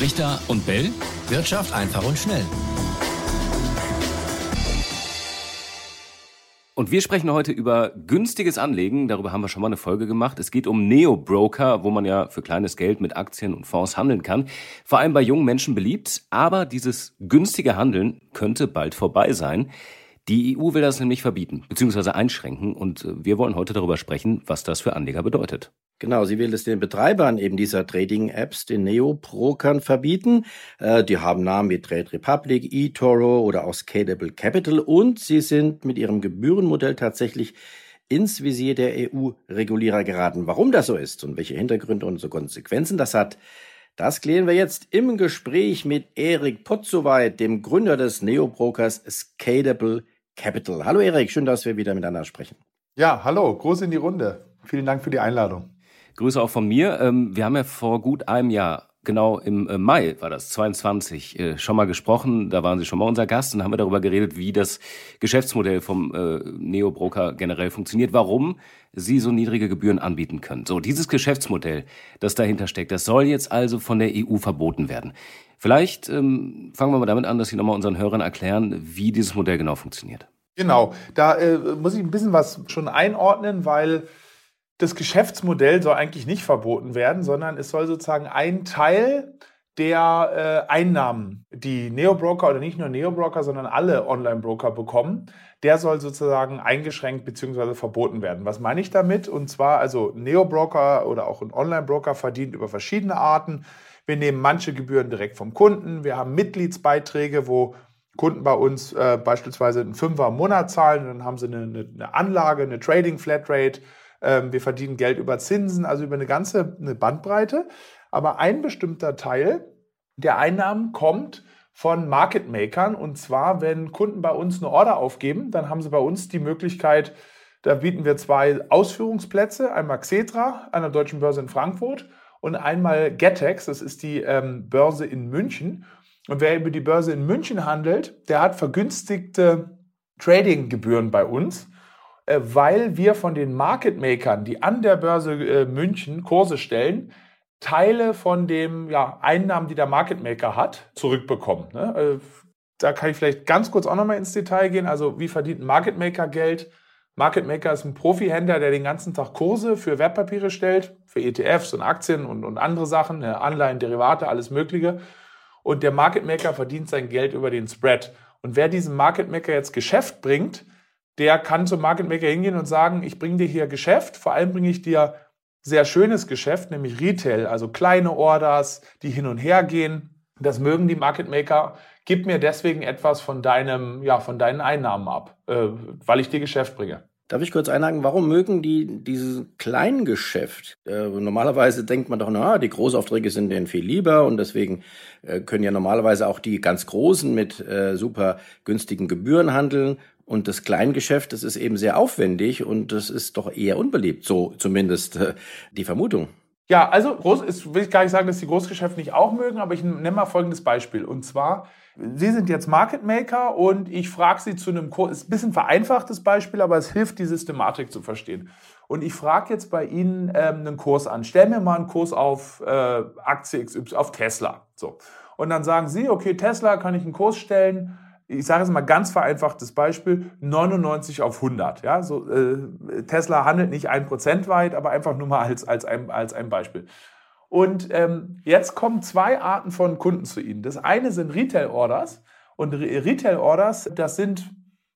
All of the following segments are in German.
Richter und Bell. Wirtschaft einfach und schnell. Und wir sprechen heute über günstiges Anlegen. Darüber haben wir schon mal eine Folge gemacht. Es geht um Neo-Broker, wo man ja für kleines Geld mit Aktien und Fonds handeln kann. Vor allem bei jungen Menschen beliebt. Aber dieses günstige Handeln könnte bald vorbei sein. Die EU will das nämlich verbieten bzw. einschränken. Und äh, wir wollen heute darüber sprechen, was das für Anleger bedeutet. Genau, sie will es den Betreibern eben dieser Trading-Apps, den Neo-Brokern, verbieten. Äh, die haben Namen wie Trade Republic, eToro oder auch Scalable Capital und sie sind mit ihrem Gebührenmodell tatsächlich ins Visier der EU-Regulierer geraten. Warum das so ist und welche Hintergründe und so Konsequenzen das hat, das klären wir jetzt im Gespräch mit Erik Potzowait, dem Gründer des Neo-Brokers Scalable Capital. Hallo Erik, schön, dass wir wieder miteinander sprechen. Ja, hallo, groß in die Runde. Vielen Dank für die Einladung. Grüße auch von mir. Ähm, wir haben ja vor gut einem Jahr genau im äh, Mai war das 22 äh, schon mal gesprochen. Da waren Sie schon mal unser Gast und haben wir darüber geredet, wie das Geschäftsmodell vom äh, Neo-Broker generell funktioniert, warum Sie so niedrige Gebühren anbieten können. So dieses Geschäftsmodell, das dahinter steckt, das soll jetzt also von der EU verboten werden. Vielleicht ähm, fangen wir mal damit an, dass Sie nochmal unseren Hörern erklären, wie dieses Modell genau funktioniert. Genau, da äh, muss ich ein bisschen was schon einordnen, weil das Geschäftsmodell soll eigentlich nicht verboten werden, sondern es soll sozusagen ein Teil der äh, Einnahmen, die Neobroker oder nicht nur Neobroker, sondern alle Online-Broker bekommen, der soll sozusagen eingeschränkt bzw. verboten werden. Was meine ich damit? Und zwar, also Neobroker oder auch ein Online-Broker verdient über verschiedene Arten. Wir nehmen manche Gebühren direkt vom Kunden. Wir haben Mitgliedsbeiträge, wo Kunden bei uns äh, beispielsweise einen Fünfer im Monat zahlen, dann haben sie eine, eine Anlage, eine Trading Flatrate wir verdienen Geld über Zinsen, also über eine ganze eine Bandbreite. Aber ein bestimmter Teil der Einnahmen kommt von Market Makern. Und zwar, wenn Kunden bei uns eine Order aufgeben, dann haben sie bei uns die Möglichkeit, da bieten wir zwei Ausführungsplätze, einmal Xetra an der Deutschen Börse in Frankfurt und einmal Getex, das ist die ähm, Börse in München. Und wer über die Börse in München handelt, der hat vergünstigte Trading-Gebühren bei uns. Äh, weil wir von den Market Makern, die an der Börse äh, München Kurse stellen, Teile von den ja, Einnahmen, die der Market Maker hat, zurückbekommen. Ne? Äh, da kann ich vielleicht ganz kurz auch nochmal ins Detail gehen. Also wie verdient ein Market Maker Geld? Market Maker ist ein Profihändler, der den ganzen Tag Kurse für Wertpapiere stellt, für ETFs und Aktien und, und andere Sachen, ne? Anleihen, Derivate, alles Mögliche. Und der Market Maker verdient sein Geld über den Spread. Und wer diesen Market Maker jetzt Geschäft bringt, der kann zum Market Maker hingehen und sagen, ich bringe dir hier Geschäft, vor allem bringe ich dir sehr schönes Geschäft, nämlich Retail, also kleine Orders, die hin und her gehen. Das mögen die Market Maker. Gib mir deswegen etwas von deinem, ja, von deinen Einnahmen ab, äh, weil ich dir Geschäft bringe. Darf ich kurz einhaken, warum mögen die dieses Kleingeschäft? Äh, normalerweise denkt man doch, na, die Großaufträge sind denen viel lieber und deswegen äh, können ja normalerweise auch die ganz Großen mit äh, super günstigen Gebühren handeln und das Kleingeschäft, das ist eben sehr aufwendig und das ist doch eher unbeliebt, so zumindest äh, die Vermutung. Ja, also groß ist, will ich gar nicht sagen, dass die Großgeschäfte nicht auch mögen, aber ich nenne mal folgendes Beispiel. Und zwar, Sie sind jetzt Market Maker und ich frage Sie zu einem Kurs, ist ein bisschen vereinfachtes Beispiel, aber es hilft, die Systematik zu verstehen. Und ich frage jetzt bei Ihnen ähm, einen Kurs an. Stell mir mal einen Kurs auf äh, Aktie XY, auf Tesla. So. Und dann sagen Sie, okay, Tesla kann ich einen Kurs stellen ich sage jetzt mal ganz vereinfachtes Beispiel, 99 auf 100. Ja? So, äh, Tesla handelt nicht ein Prozent weit, aber einfach nur mal als, als, ein, als ein Beispiel. Und ähm, jetzt kommen zwei Arten von Kunden zu Ihnen. Das eine sind Retail-Orders. Und Retail-Orders, das sind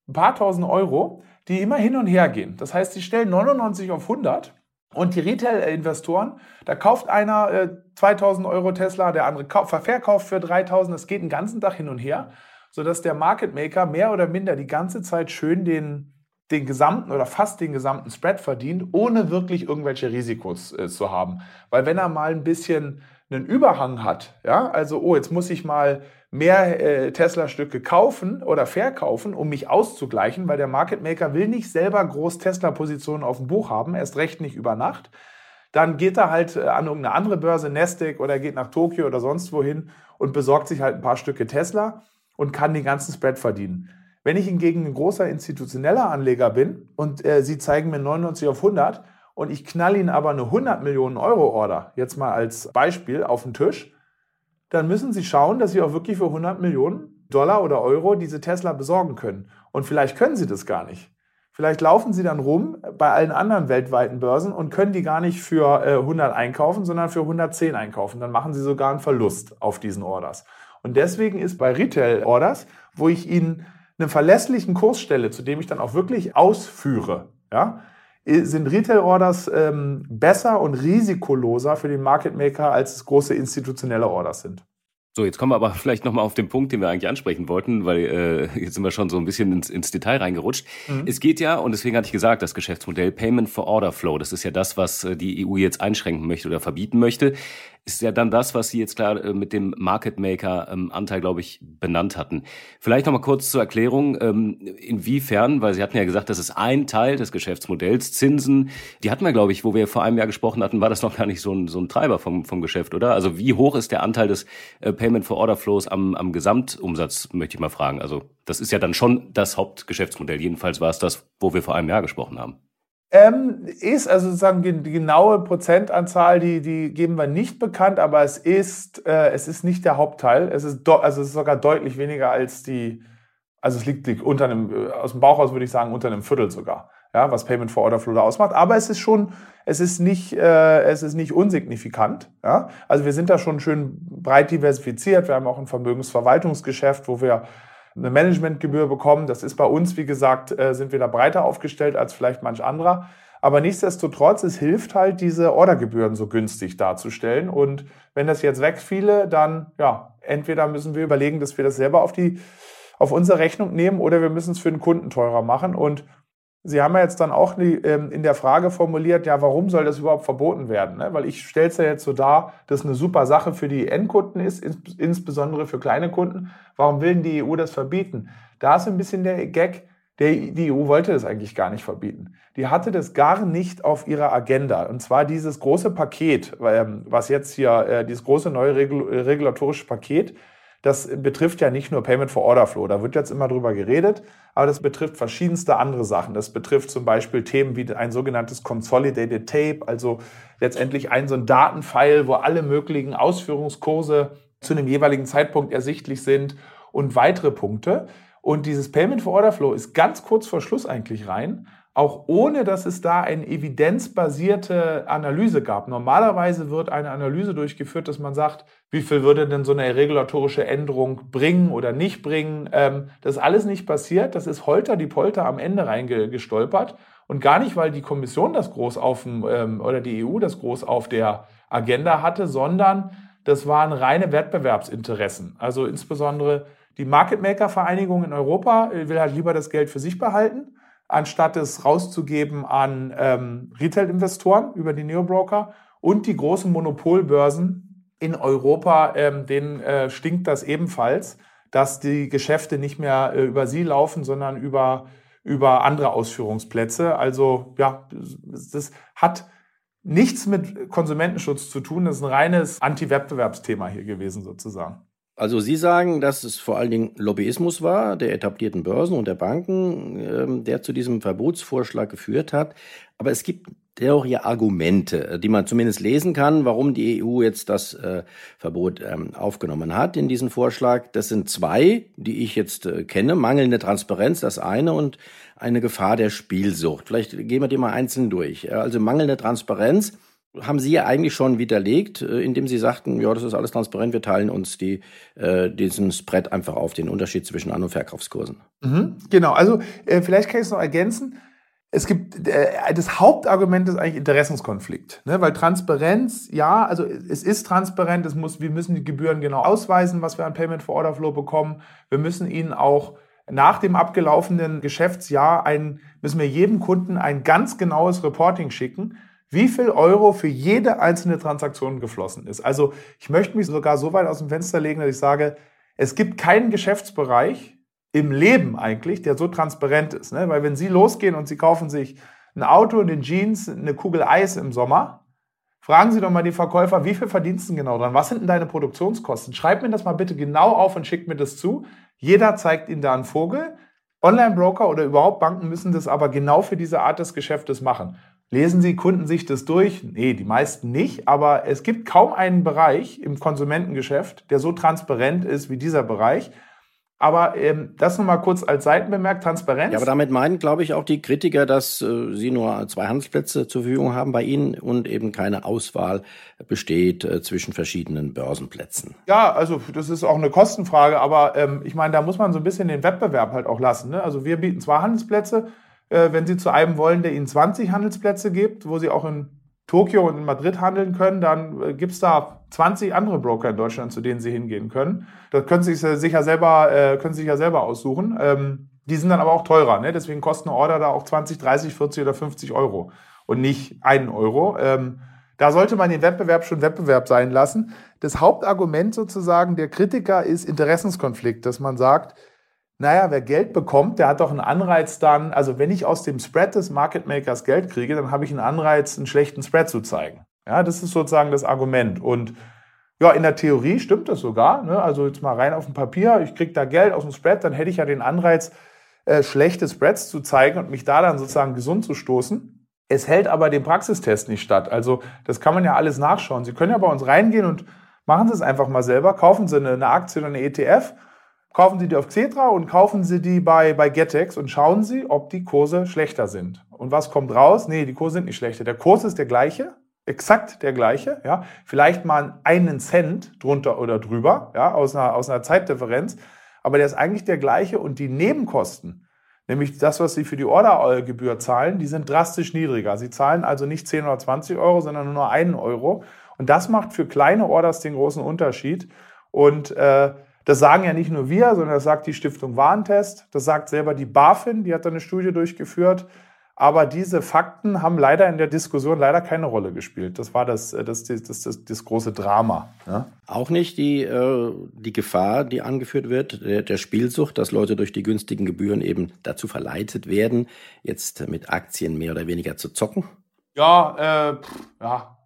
ein paar tausend Euro, die immer hin und her gehen. Das heißt, sie stellen 99 auf 100 und die Retail-Investoren, da kauft einer äh, 2000 Euro Tesla, der andere verkauft für 3000, das geht den ganzen Tag hin und her sodass der Market Maker mehr oder minder die ganze Zeit schön den, den gesamten oder fast den gesamten Spread verdient, ohne wirklich irgendwelche Risikos äh, zu haben. Weil wenn er mal ein bisschen einen Überhang hat, ja, also oh, jetzt muss ich mal mehr äh, Tesla-Stücke kaufen oder verkaufen, um mich auszugleichen, weil der Market Maker will nicht selber groß Tesla-Positionen auf dem Buch haben, erst recht nicht über Nacht. Dann geht er halt äh, an irgendeine andere Börse, Nasdaq oder geht nach Tokio oder sonst wohin und besorgt sich halt ein paar Stücke Tesla und kann den ganzen Spread verdienen. Wenn ich hingegen ein großer institutioneller Anleger bin und äh, Sie zeigen mir 99 auf 100 und ich knall Ihnen aber eine 100 Millionen Euro Order, jetzt mal als Beispiel, auf den Tisch, dann müssen Sie schauen, dass Sie auch wirklich für 100 Millionen Dollar oder Euro diese Tesla besorgen können. Und vielleicht können Sie das gar nicht. Vielleicht laufen Sie dann rum bei allen anderen weltweiten Börsen und können die gar nicht für 100 äh, einkaufen, sondern für 110 einkaufen. Dann machen Sie sogar einen Verlust auf diesen Orders. Und deswegen ist bei Retail-Orders, wo ich Ihnen einen verlässlichen Kurs stelle, zu dem ich dann auch wirklich ausführe, ja, sind Retail-Orders ähm, besser und risikoloser für den Market Maker, als es große institutionelle Orders sind. So, jetzt kommen wir aber vielleicht nochmal auf den Punkt, den wir eigentlich ansprechen wollten, weil äh, jetzt sind wir schon so ein bisschen ins, ins Detail reingerutscht. Mhm. Es geht ja, und deswegen hatte ich gesagt, das Geschäftsmodell Payment for Order Flow, das ist ja das, was äh, die EU jetzt einschränken möchte oder verbieten möchte ist ja dann das, was Sie jetzt klar äh, mit dem Market Maker ähm, Anteil, glaube ich, benannt hatten. Vielleicht noch mal kurz zur Erklärung, ähm, inwiefern, weil Sie hatten ja gesagt, das ist ein Teil des Geschäftsmodells, Zinsen, die hatten wir, glaube ich, wo wir vor einem Jahr gesprochen hatten, war das noch gar nicht so ein, so ein Treiber vom, vom Geschäft, oder? Also wie hoch ist der Anteil des äh, Payment for Order Flows am, am Gesamtumsatz, möchte ich mal fragen. Also das ist ja dann schon das Hauptgeschäftsmodell. Jedenfalls war es das, wo wir vor einem Jahr gesprochen haben. Ähm, ist also sozusagen die genaue Prozentanzahl, die, die geben wir nicht bekannt, aber es ist, äh, es ist nicht der Hauptteil. Es ist, also es ist sogar deutlich weniger als die, also es liegt, liegt unter einem, äh, aus dem Bauch aus würde ich sagen, unter einem Viertel sogar, ja, was Payment for Order Flow da ausmacht. Aber es ist schon, es ist nicht, äh, es ist nicht unsignifikant. Ja? Also wir sind da schon schön breit diversifiziert. Wir haben auch ein Vermögensverwaltungsgeschäft, wo wir eine Managementgebühr bekommen. Das ist bei uns, wie gesagt, äh, sind wir da breiter aufgestellt als vielleicht manch anderer. Aber nichtsdestotrotz, es hilft halt, diese Ordergebühren so günstig darzustellen. Und wenn das jetzt wegfiele, dann, ja, entweder müssen wir überlegen, dass wir das selber auf die, auf unsere Rechnung nehmen oder wir müssen es für den Kunden teurer machen. Und Sie haben ja jetzt dann auch ähm, in der Frage formuliert, ja, warum soll das überhaupt verboten werden? Ne? Weil ich stelle es ja jetzt so dar, dass eine super Sache für die Endkunden ist, insbesondere für kleine Kunden. Warum will denn die EU das verbieten? Da ist ein bisschen der Gag, die EU wollte das eigentlich gar nicht verbieten. Die hatte das gar nicht auf ihrer Agenda. Und zwar dieses große Paket, ähm, was jetzt hier, äh, dieses große neue regulatorische Paket, das betrifft ja nicht nur Payment for Order Flow, da wird jetzt immer drüber geredet, aber das betrifft verschiedenste andere Sachen. Das betrifft zum Beispiel Themen wie ein sogenanntes Consolidated Tape, also letztendlich ein so ein Datenfile, wo alle möglichen Ausführungskurse zu einem jeweiligen Zeitpunkt ersichtlich sind und weitere Punkte. Und dieses Payment for Order Flow ist ganz kurz vor Schluss eigentlich rein auch ohne dass es da eine evidenzbasierte Analyse gab. Normalerweise wird eine Analyse durchgeführt, dass man sagt, wie viel würde denn so eine regulatorische Änderung bringen oder nicht bringen. Ähm, das ist alles nicht passiert. Das ist Holter die Polter am Ende reingestolpert. Und gar nicht, weil die Kommission das groß auf dem, ähm, oder die EU das groß auf der Agenda hatte, sondern das waren reine Wettbewerbsinteressen. Also insbesondere die Market Maker Vereinigung in Europa will halt lieber das Geld für sich behalten anstatt es rauszugeben an ähm, Retail-Investoren über die Neobroker und die großen Monopolbörsen in Europa, ähm, denen äh, stinkt das ebenfalls, dass die Geschäfte nicht mehr äh, über sie laufen, sondern über, über andere Ausführungsplätze. Also ja, das hat nichts mit Konsumentenschutz zu tun. Das ist ein reines Anti-Wettbewerbsthema hier gewesen sozusagen. Also Sie sagen, dass es vor allen Dingen Lobbyismus war der etablierten Börsen und der Banken, ähm, der zu diesem Verbotsvorschlag geführt hat. Aber es gibt ja Argumente, die man zumindest lesen kann, warum die EU jetzt das äh, Verbot ähm, aufgenommen hat in diesen Vorschlag. Das sind zwei, die ich jetzt äh, kenne. Mangelnde Transparenz, das eine, und eine Gefahr der Spielsucht. Vielleicht gehen wir die mal einzeln durch. Also mangelnde Transparenz haben Sie ja eigentlich schon widerlegt, äh, indem Sie sagten, ja, das ist alles transparent, wir teilen uns die, äh, diesen Spread einfach auf, den Unterschied zwischen An- und Verkaufskursen. Mhm, genau, also äh, vielleicht kann ich es noch ergänzen. Es gibt, äh, das Hauptargument ist eigentlich Interessenskonflikt, ne? weil Transparenz, ja, also es ist transparent, es muss, wir müssen die Gebühren genau ausweisen, was wir an Payment for Order Flow bekommen. Wir müssen ihnen auch nach dem abgelaufenen Geschäftsjahr ein, müssen wir jedem Kunden ein ganz genaues Reporting schicken wie viel Euro für jede einzelne Transaktion geflossen ist. Also ich möchte mich sogar so weit aus dem Fenster legen, dass ich sage, es gibt keinen Geschäftsbereich im Leben eigentlich, der so transparent ist. Ne? Weil wenn Sie losgehen und Sie kaufen sich ein Auto, eine Jeans, eine Kugel Eis im Sommer, fragen Sie doch mal die Verkäufer, wie viel verdienst du genau dran? Was sind denn deine Produktionskosten? Schreib mir das mal bitte genau auf und schickt mir das zu. Jeder zeigt Ihnen da einen Vogel. Online-Broker oder überhaupt Banken müssen das aber genau für diese Art des Geschäftes machen. Lesen Sie Kunden sich das durch? Nee, die meisten nicht, aber es gibt kaum einen Bereich im Konsumentengeschäft, der so transparent ist wie dieser Bereich. Aber ähm, das nochmal kurz als Seitenbemerk, Transparenz. Ja, aber damit meinen, glaube ich, auch die Kritiker, dass äh, sie nur zwei Handelsplätze zur Verfügung haben bei Ihnen und eben keine Auswahl besteht äh, zwischen verschiedenen Börsenplätzen. Ja, also das ist auch eine Kostenfrage, aber ähm, ich meine, da muss man so ein bisschen den Wettbewerb halt auch lassen. Ne? Also wir bieten zwei Handelsplätze. Äh, wenn Sie zu einem wollen, der Ihnen 20 Handelsplätze gibt, wo Sie auch in Tokio und in Madrid handeln können, dann äh, gibt es da 20 andere Broker in Deutschland, zu denen Sie hingehen können. Das können Sie sich ja selber, äh, können Sie sich ja selber aussuchen. Ähm, die sind dann aber auch teurer. Ne? Deswegen kostet eine Order da auch 20, 30, 40 oder 50 Euro und nicht einen Euro. Ähm, da sollte man den Wettbewerb schon Wettbewerb sein lassen. Das Hauptargument sozusagen der Kritiker ist Interessenskonflikt, dass man sagt, naja, wer Geld bekommt, der hat doch einen Anreiz dann, also wenn ich aus dem Spread des Market Makers Geld kriege, dann habe ich einen Anreiz, einen schlechten Spread zu zeigen. Ja, das ist sozusagen das Argument. Und ja, in der Theorie stimmt das sogar. Ne? Also jetzt mal rein auf dem Papier, ich kriege da Geld aus dem Spread, dann hätte ich ja den Anreiz, äh, schlechte Spreads zu zeigen und mich da dann sozusagen gesund zu stoßen. Es hält aber dem Praxistest nicht statt. Also das kann man ja alles nachschauen. Sie können ja bei uns reingehen und machen Sie es einfach mal selber. Kaufen Sie eine, eine Aktie oder eine ETF kaufen Sie die auf Xetra und kaufen Sie die bei, bei Getex und schauen Sie, ob die Kurse schlechter sind. Und was kommt raus? Nee, die Kurse sind nicht schlechter. Der Kurs ist der gleiche, exakt der gleiche, ja. Vielleicht mal einen Cent drunter oder drüber, ja, aus einer, aus einer Zeitdifferenz. Aber der ist eigentlich der gleiche und die Nebenkosten, nämlich das, was Sie für die Ordergebühr zahlen, die sind drastisch niedriger. Sie zahlen also nicht 10 oder 20 Euro, sondern nur einen Euro. Und das macht für kleine Orders den großen Unterschied. Und äh, das sagen ja nicht nur wir, sondern das sagt die Stiftung Warentest, das sagt selber die BaFin, die hat da eine Studie durchgeführt. Aber diese Fakten haben leider in der Diskussion leider keine Rolle gespielt. Das war das, das, das, das, das große Drama. Ja? Auch nicht die, äh, die Gefahr, die angeführt wird, der, der Spielsucht, dass Leute durch die günstigen Gebühren eben dazu verleitet werden, jetzt mit Aktien mehr oder weniger zu zocken? Ja, äh, ja.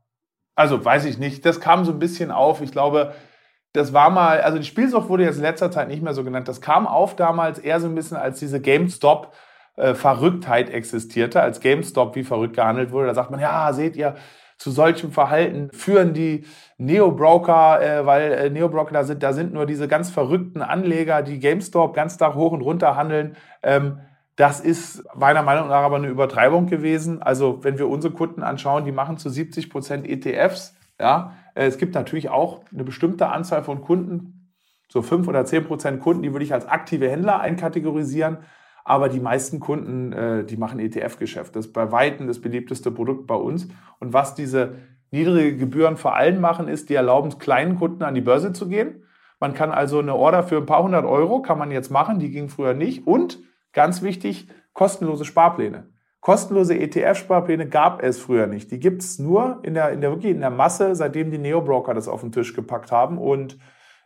Also weiß ich nicht. Das kam so ein bisschen auf. Ich glaube, das war mal, also die Spielsucht wurde jetzt in letzter Zeit nicht mehr so genannt. Das kam auf damals eher so ein bisschen, als diese GameStop äh, Verrücktheit existierte, als GameStop wie verrückt gehandelt wurde. Da sagt man, ja, seht ihr, zu solchem Verhalten führen die Neo-Broker, äh, weil äh, Neo-Broker, da sind, da sind nur diese ganz verrückten Anleger, die GameStop ganz Tag hoch und runter handeln. Ähm, das ist meiner Meinung nach aber eine Übertreibung gewesen. Also wenn wir unsere Kunden anschauen, die machen zu 70 Prozent ETFs. Ja, es gibt natürlich auch eine bestimmte Anzahl von Kunden, so fünf oder zehn Prozent Kunden, die würde ich als aktive Händler einkategorisieren. Aber die meisten Kunden, äh, die machen ETF-Geschäft. Das ist bei Weitem das beliebteste Produkt bei uns. Und was diese niedrige Gebühren vor allem machen, ist, die erlauben es kleinen Kunden an die Börse zu gehen. Man kann also eine Order für ein paar hundert Euro, kann man jetzt machen, die ging früher nicht. Und ganz wichtig, kostenlose Sparpläne. Kostenlose ETF-Sparpläne gab es früher nicht. Die gibt es nur in der, in der, wirklich in der Masse, seitdem die Neo-Broker das auf den Tisch gepackt haben. Und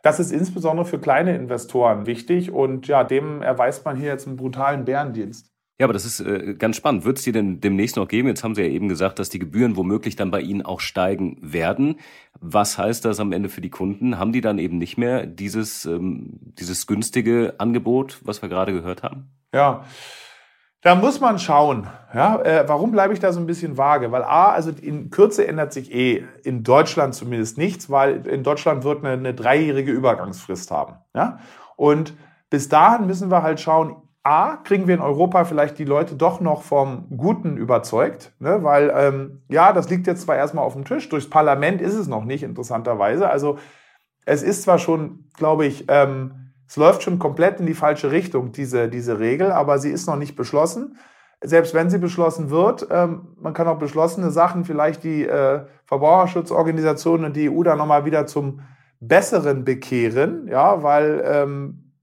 das ist insbesondere für kleine Investoren wichtig. Und ja, dem erweist man hier jetzt einen brutalen Bärendienst. Ja, aber das ist äh, ganz spannend. Wird es die denn demnächst noch geben? Jetzt haben Sie ja eben gesagt, dass die Gebühren womöglich dann bei Ihnen auch steigen werden. Was heißt das am Ende für die Kunden? Haben die dann eben nicht mehr dieses, ähm, dieses günstige Angebot, was wir gerade gehört haben? Ja, da muss man schauen. Ja, äh, warum bleibe ich da so ein bisschen vage? Weil A, also in Kürze ändert sich eh in Deutschland zumindest nichts, weil in Deutschland wird eine, eine dreijährige Übergangsfrist haben. Ja? Und bis dahin müssen wir halt schauen, A, kriegen wir in Europa vielleicht die Leute doch noch vom Guten überzeugt, ne? weil ähm, ja, das liegt jetzt zwar erstmal auf dem Tisch, durchs Parlament ist es noch nicht, interessanterweise. Also es ist zwar schon, glaube ich, ähm, es läuft schon komplett in die falsche Richtung, diese, diese Regel, aber sie ist noch nicht beschlossen. Selbst wenn sie beschlossen wird, ähm, man kann auch beschlossene Sachen, vielleicht die äh, Verbraucherschutzorganisationen und die EU dann nochmal wieder zum Besseren bekehren, ja, weil ähm,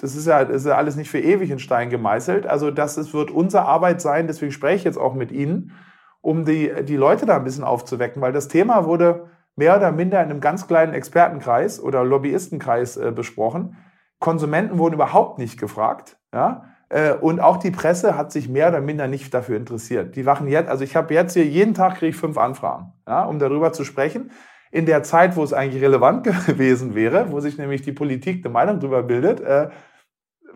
das ist ja, ist ja alles nicht für ewig in Stein gemeißelt. Also das ist, wird unsere Arbeit sein, deswegen spreche ich jetzt auch mit Ihnen, um die, die Leute da ein bisschen aufzuwecken, weil das Thema wurde mehr oder minder in einem ganz kleinen Expertenkreis oder Lobbyistenkreis äh, besprochen. Konsumenten wurden überhaupt nicht gefragt. Ja? Äh, und auch die Presse hat sich mehr oder minder nicht dafür interessiert. Die wachen jetzt, also ich habe jetzt hier jeden Tag kriege ich fünf Anfragen, ja, um darüber zu sprechen. In der Zeit, wo es eigentlich relevant gewesen wäre, wo sich nämlich die Politik eine Meinung darüber bildet, äh,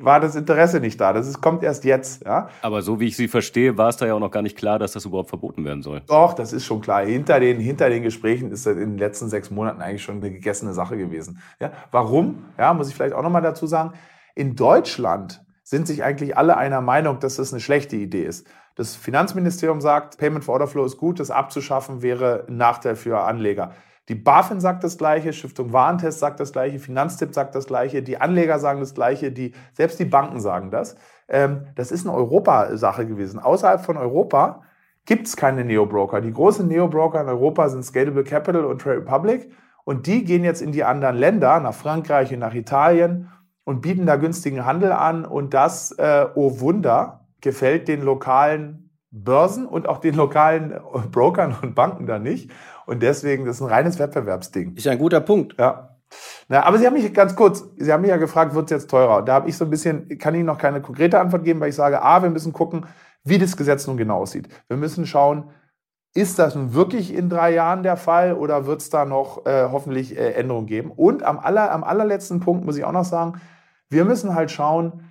war das Interesse nicht da. Das ist, kommt erst jetzt. Ja. Aber so wie ich Sie verstehe, war es da ja auch noch gar nicht klar, dass das überhaupt verboten werden soll. Doch, das ist schon klar. Hinter den, hinter den Gesprächen ist das in den letzten sechs Monaten eigentlich schon eine gegessene Sache gewesen. Ja. Warum? Ja, muss ich vielleicht auch nochmal dazu sagen. In Deutschland sind sich eigentlich alle einer Meinung, dass das eine schlechte Idee ist. Das Finanzministerium sagt, Payment for Order Flow ist gut, das abzuschaffen wäre ein Nachteil für Anleger. Die BaFin sagt das Gleiche, Stiftung Warentest sagt das Gleiche, Finanztipp sagt das Gleiche, die Anleger sagen das Gleiche, die, selbst die Banken sagen das. Ähm, das ist eine Europasache gewesen. Außerhalb von Europa gibt es keine Neo-Broker. Die großen Neo-Broker in Europa sind Scalable Capital und Trade Republic und die gehen jetzt in die anderen Länder, nach Frankreich und nach Italien und bieten da günstigen Handel an und das, äh, oh Wunder, gefällt den lokalen Börsen und auch den lokalen Brokern und Banken da nicht. Und deswegen, das ist ein reines Wettbewerbsding. Ist ja ein guter Punkt. Ja. Na, aber Sie haben mich ganz kurz, Sie haben mich ja gefragt, wird es jetzt teurer? Da habe ich so ein bisschen, kann Ihnen noch keine konkrete Antwort geben, weil ich sage, A, wir müssen gucken, wie das Gesetz nun genau aussieht. Wir müssen schauen, ist das nun wirklich in drei Jahren der Fall oder wird es da noch äh, hoffentlich äh, Änderungen geben? Und am, aller, am allerletzten Punkt muss ich auch noch sagen, wir müssen halt schauen,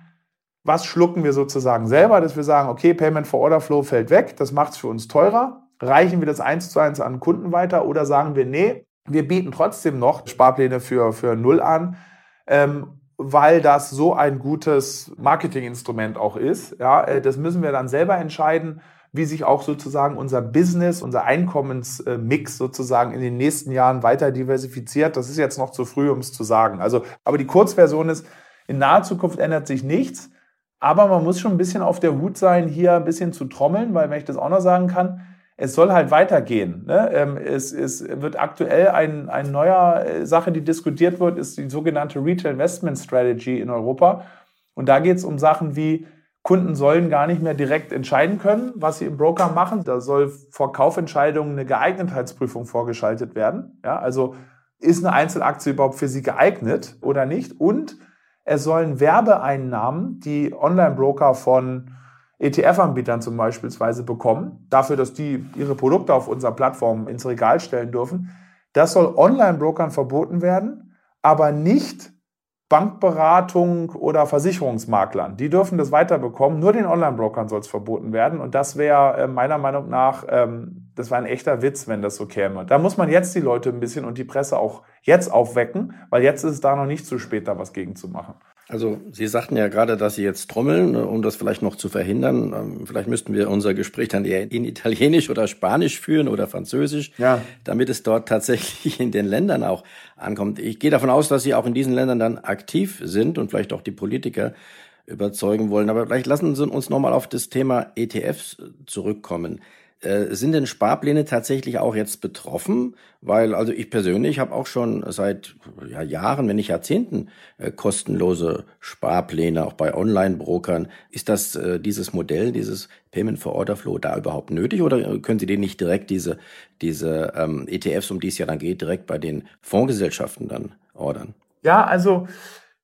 was schlucken wir sozusagen selber, dass wir sagen, okay, Payment for Order Flow fällt weg, das macht es für uns teurer. Reichen wir das eins zu eins an Kunden weiter oder sagen wir, nee, wir bieten trotzdem noch Sparpläne für, für Null an, ähm, weil das so ein gutes Marketinginstrument auch ist. Ja, äh, das müssen wir dann selber entscheiden, wie sich auch sozusagen unser Business, unser Einkommensmix sozusagen in den nächsten Jahren weiter diversifiziert. Das ist jetzt noch zu früh, um es zu sagen. Also, aber die Kurzversion ist, in naher Zukunft ändert sich nichts. Aber man muss schon ein bisschen auf der Hut sein, hier ein bisschen zu trommeln, weil wenn ich das auch noch sagen kann, es soll halt weitergehen. Ne? Ähm, es, es wird aktuell ein, ein neuer äh, Sache, die diskutiert wird, ist die sogenannte Retail Investment Strategy in Europa. Und da geht es um Sachen wie, Kunden sollen gar nicht mehr direkt entscheiden können, was sie im Broker machen. Da soll vor Kaufentscheidungen eine Geeignetheitsprüfung vorgeschaltet werden. Ja, also ist eine Einzelaktie überhaupt für sie geeignet oder nicht? Und es sollen Werbeeinnahmen, die Online-Broker von ETF-Anbietern zum Beispiel bekommen, dafür, dass die ihre Produkte auf unserer Plattform ins Regal stellen dürfen. Das soll Online-Brokern verboten werden, aber nicht Bankberatung oder Versicherungsmaklern. Die dürfen das weiterbekommen. Nur den Online-Brokern soll es verboten werden. Und das wäre äh, meiner Meinung nach, ähm, das war ein echter Witz, wenn das so käme. Da muss man jetzt die Leute ein bisschen und die Presse auch jetzt aufwecken, weil jetzt ist es da noch nicht zu spät, da was gegen zu machen. Also Sie sagten ja gerade, dass Sie jetzt trommeln, ne, um das vielleicht noch zu verhindern. Ähm, vielleicht müssten wir unser Gespräch dann eher in Italienisch oder Spanisch führen oder Französisch, ja. damit es dort tatsächlich in den Ländern auch ankommt. Ich gehe davon aus, dass Sie auch in diesen Ländern dann aktiv sind und vielleicht auch die Politiker überzeugen wollen. Aber vielleicht lassen Sie uns nochmal auf das Thema ETFs zurückkommen. Äh, sind denn Sparpläne tatsächlich auch jetzt betroffen? Weil, also ich persönlich habe auch schon seit ja, Jahren, wenn nicht Jahrzehnten, äh, kostenlose Sparpläne, auch bei Online-Brokern. Ist das äh, dieses Modell, dieses Payment for Order Flow da überhaupt nötig oder können Sie den nicht direkt diese, diese ähm, ETFs, um die es ja dann geht, direkt bei den Fondsgesellschaften dann ordern? Ja, also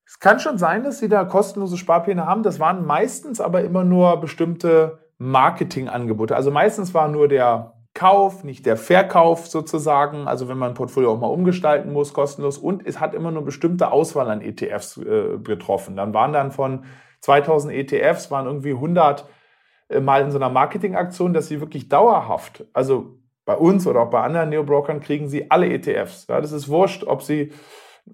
es kann schon sein, dass Sie da kostenlose Sparpläne haben. Das waren meistens aber immer nur bestimmte Marketingangebote. Also meistens war nur der Kauf, nicht der Verkauf sozusagen. Also wenn man ein Portfolio auch mal umgestalten muss, kostenlos. Und es hat immer nur bestimmte Auswahl an ETFs äh, getroffen. Dann waren dann von 2000 ETFs, waren irgendwie 100 äh, mal in so einer Marketingaktion, dass sie wirklich dauerhaft, also bei uns oder auch bei anderen Neobrokern kriegen sie alle ETFs. Ja, das ist wurscht, ob sie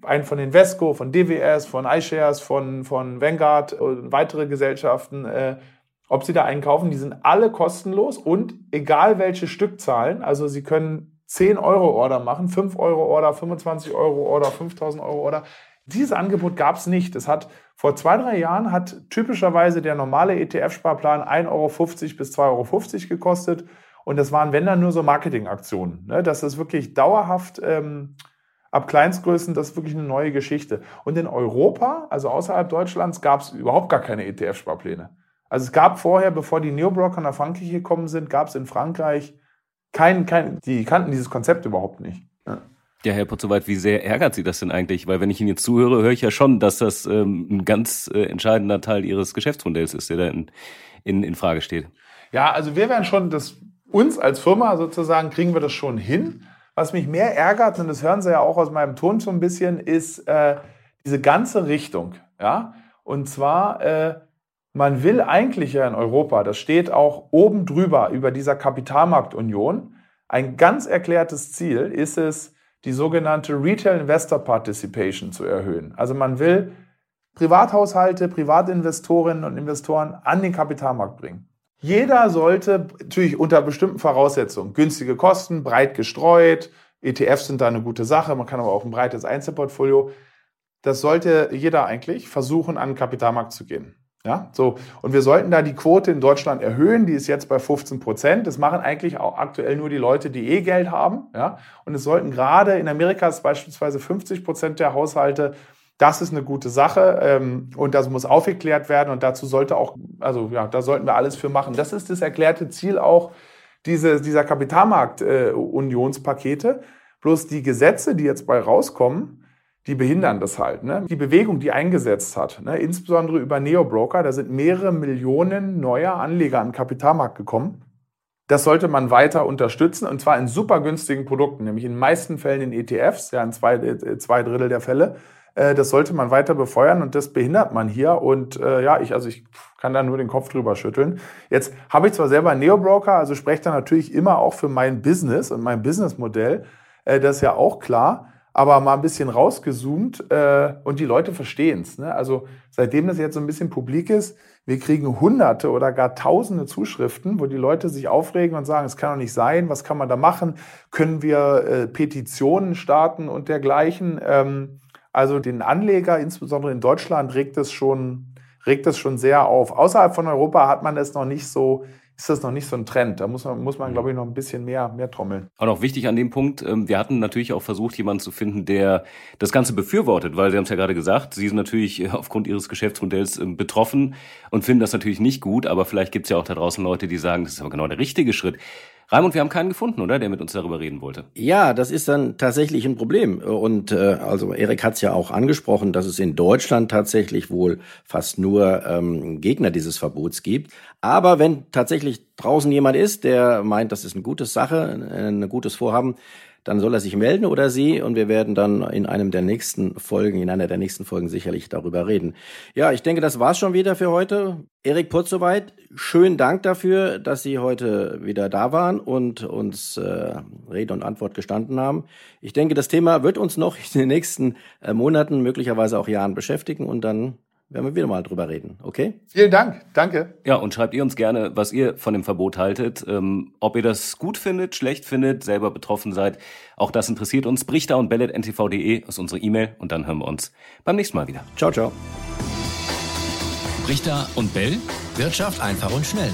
einen von Invesco, von DWS, von iShares, von, von Vanguard und weitere Gesellschaften äh, ob Sie da einkaufen, die sind alle kostenlos und egal welche Stückzahlen, also Sie können 10 Euro Order machen, 5 Euro Order, 25 Euro Order, 5000 Euro Order. Dieses Angebot gab es nicht. Es hat vor zwei, drei Jahren hat typischerweise der normale ETF-Sparplan 1,50 Euro bis 2,50 Euro gekostet. Und das waren, wenn dann, nur so Marketingaktionen. Ne? Das ist wirklich dauerhaft ähm, ab Kleinstgrößen, das ist wirklich eine neue Geschichte. Und in Europa, also außerhalb Deutschlands, gab es überhaupt gar keine ETF-Sparpläne. Also es gab vorher, bevor die Neobroker nach Frankreich gekommen sind, gab es in Frankreich kein, kein, die kannten dieses Konzept überhaupt nicht. Ja. Ja, Herr Potzowait, wie sehr ärgert Sie das denn eigentlich? Weil wenn ich Ihnen jetzt zuhöre, höre ich ja schon, dass das ähm, ein ganz äh, entscheidender Teil Ihres Geschäftsmodells ist, der da in, in, in Frage steht. Ja, also wir werden schon, das, uns als Firma sozusagen, kriegen wir das schon hin. Was mich mehr ärgert, und das hören Sie ja auch aus meinem Ton so ein bisschen, ist äh, diese ganze Richtung. Ja, Und zwar, äh, man will eigentlich ja in Europa, das steht auch oben drüber über dieser Kapitalmarktunion, ein ganz erklärtes Ziel ist es, die sogenannte Retail Investor Participation zu erhöhen. Also man will Privathaushalte, Privatinvestorinnen und Investoren an den Kapitalmarkt bringen. Jeder sollte natürlich unter bestimmten Voraussetzungen, günstige Kosten, breit gestreut, ETFs sind da eine gute Sache, man kann aber auch ein breites Einzelportfolio. Das sollte jeder eigentlich versuchen, an den Kapitalmarkt zu gehen. Ja, so. Und wir sollten da die Quote in Deutschland erhöhen. Die ist jetzt bei 15 Prozent. Das machen eigentlich auch aktuell nur die Leute, die eh Geld haben. Ja, und es sollten gerade in Amerika ist beispielsweise 50 Prozent der Haushalte. Das ist eine gute Sache ähm, und das muss aufgeklärt werden und dazu sollte auch, also ja, da sollten wir alles für machen. Das ist das erklärte Ziel auch diese, dieser Kapitalmarkt-Unionspakete. Äh, Bloß die Gesetze, die jetzt bei rauskommen, die behindern das halt. Ne? Die Bewegung, die eingesetzt hat, ne? insbesondere über Neobroker, da sind mehrere Millionen neuer Anleger an den Kapitalmarkt gekommen. Das sollte man weiter unterstützen und zwar in super günstigen Produkten, nämlich in den meisten Fällen in ETFs, ja in zwei, äh, zwei Drittel der Fälle. Äh, das sollte man weiter befeuern und das behindert man hier. Und äh, ja, ich, also ich kann da nur den Kopf drüber schütteln. Jetzt habe ich zwar selber einen Neobroker, also spreche da natürlich immer auch für mein Business und mein Businessmodell. Äh, das ist ja auch klar aber mal ein bisschen rausgezoomt äh, und die Leute verstehen es. Ne? Also seitdem das jetzt so ein bisschen publik ist, wir kriegen hunderte oder gar tausende Zuschriften, wo die Leute sich aufregen und sagen, es kann doch nicht sein, was kann man da machen? Können wir äh, Petitionen starten und dergleichen? Ähm, also den Anleger, insbesondere in Deutschland, regt es schon, regt es schon sehr auf. Außerhalb von Europa hat man es noch nicht so ist das noch nicht so ein Trend. Da muss man, muss man glaube ich, noch ein bisschen mehr, mehr trommeln. Auch noch wichtig an dem Punkt, ähm, wir hatten natürlich auch versucht, jemanden zu finden, der das Ganze befürwortet, weil Sie haben es ja gerade gesagt, Sie sind natürlich äh, aufgrund Ihres Geschäftsmodells ähm, betroffen und finden das natürlich nicht gut, aber vielleicht gibt es ja auch da draußen Leute, die sagen, das ist aber genau der richtige Schritt. Raimund, wir haben keinen gefunden, oder, der mit uns darüber reden wollte. Ja, das ist dann tatsächlich ein Problem. Und äh, also Erik hat es ja auch angesprochen, dass es in Deutschland tatsächlich wohl fast nur ähm, Gegner dieses Verbots gibt. Aber wenn tatsächlich draußen jemand ist, der meint, das ist eine gute Sache, ein gutes Vorhaben, dann soll er sich melden oder sie und wir werden dann in einem der nächsten Folgen, in einer der nächsten Folgen sicherlich darüber reden. Ja, ich denke, das war's schon wieder für heute. Erik Putz soweit. Schönen Dank dafür, dass Sie heute wieder da waren und uns äh, Rede und Antwort gestanden haben. Ich denke, das Thema wird uns noch in den nächsten äh, Monaten, möglicherweise auch Jahren beschäftigen und dann werden wir wieder mal drüber reden, okay? Vielen Dank, danke. Ja, und schreibt ihr uns gerne, was ihr von dem Verbot haltet, ähm, ob ihr das gut findet, schlecht findet, selber betroffen seid. Auch das interessiert uns. Brichter und bellet.ntv.de ist unsere E-Mail und dann hören wir uns beim nächsten Mal wieder. Ciao, ciao. Brichter und Bell, Wirtschaft einfach und schnell.